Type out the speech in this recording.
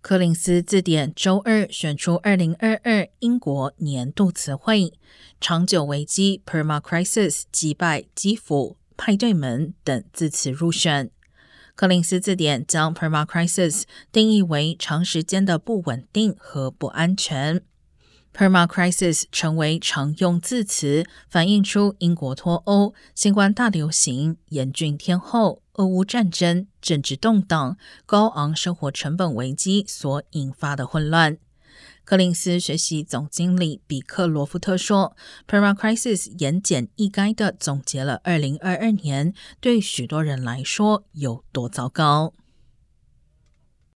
柯林斯字典周二选出二零二二英国年度词汇：长久危机 （perma crisis）、击败、基辅、派对门等字词入选。柯林斯字典将 perma crisis 定义为长时间的不稳定和不安全。Perma crisis 成为常用字词，反映出英国脱欧、新冠大流行、严峻天候、俄乌战争、政治动荡、高昂生活成本危机所引发的混乱。柯林斯学习总经理比克罗夫特说：“perma crisis 言简意赅地总结了2022年对许多人来说有多糟糕。”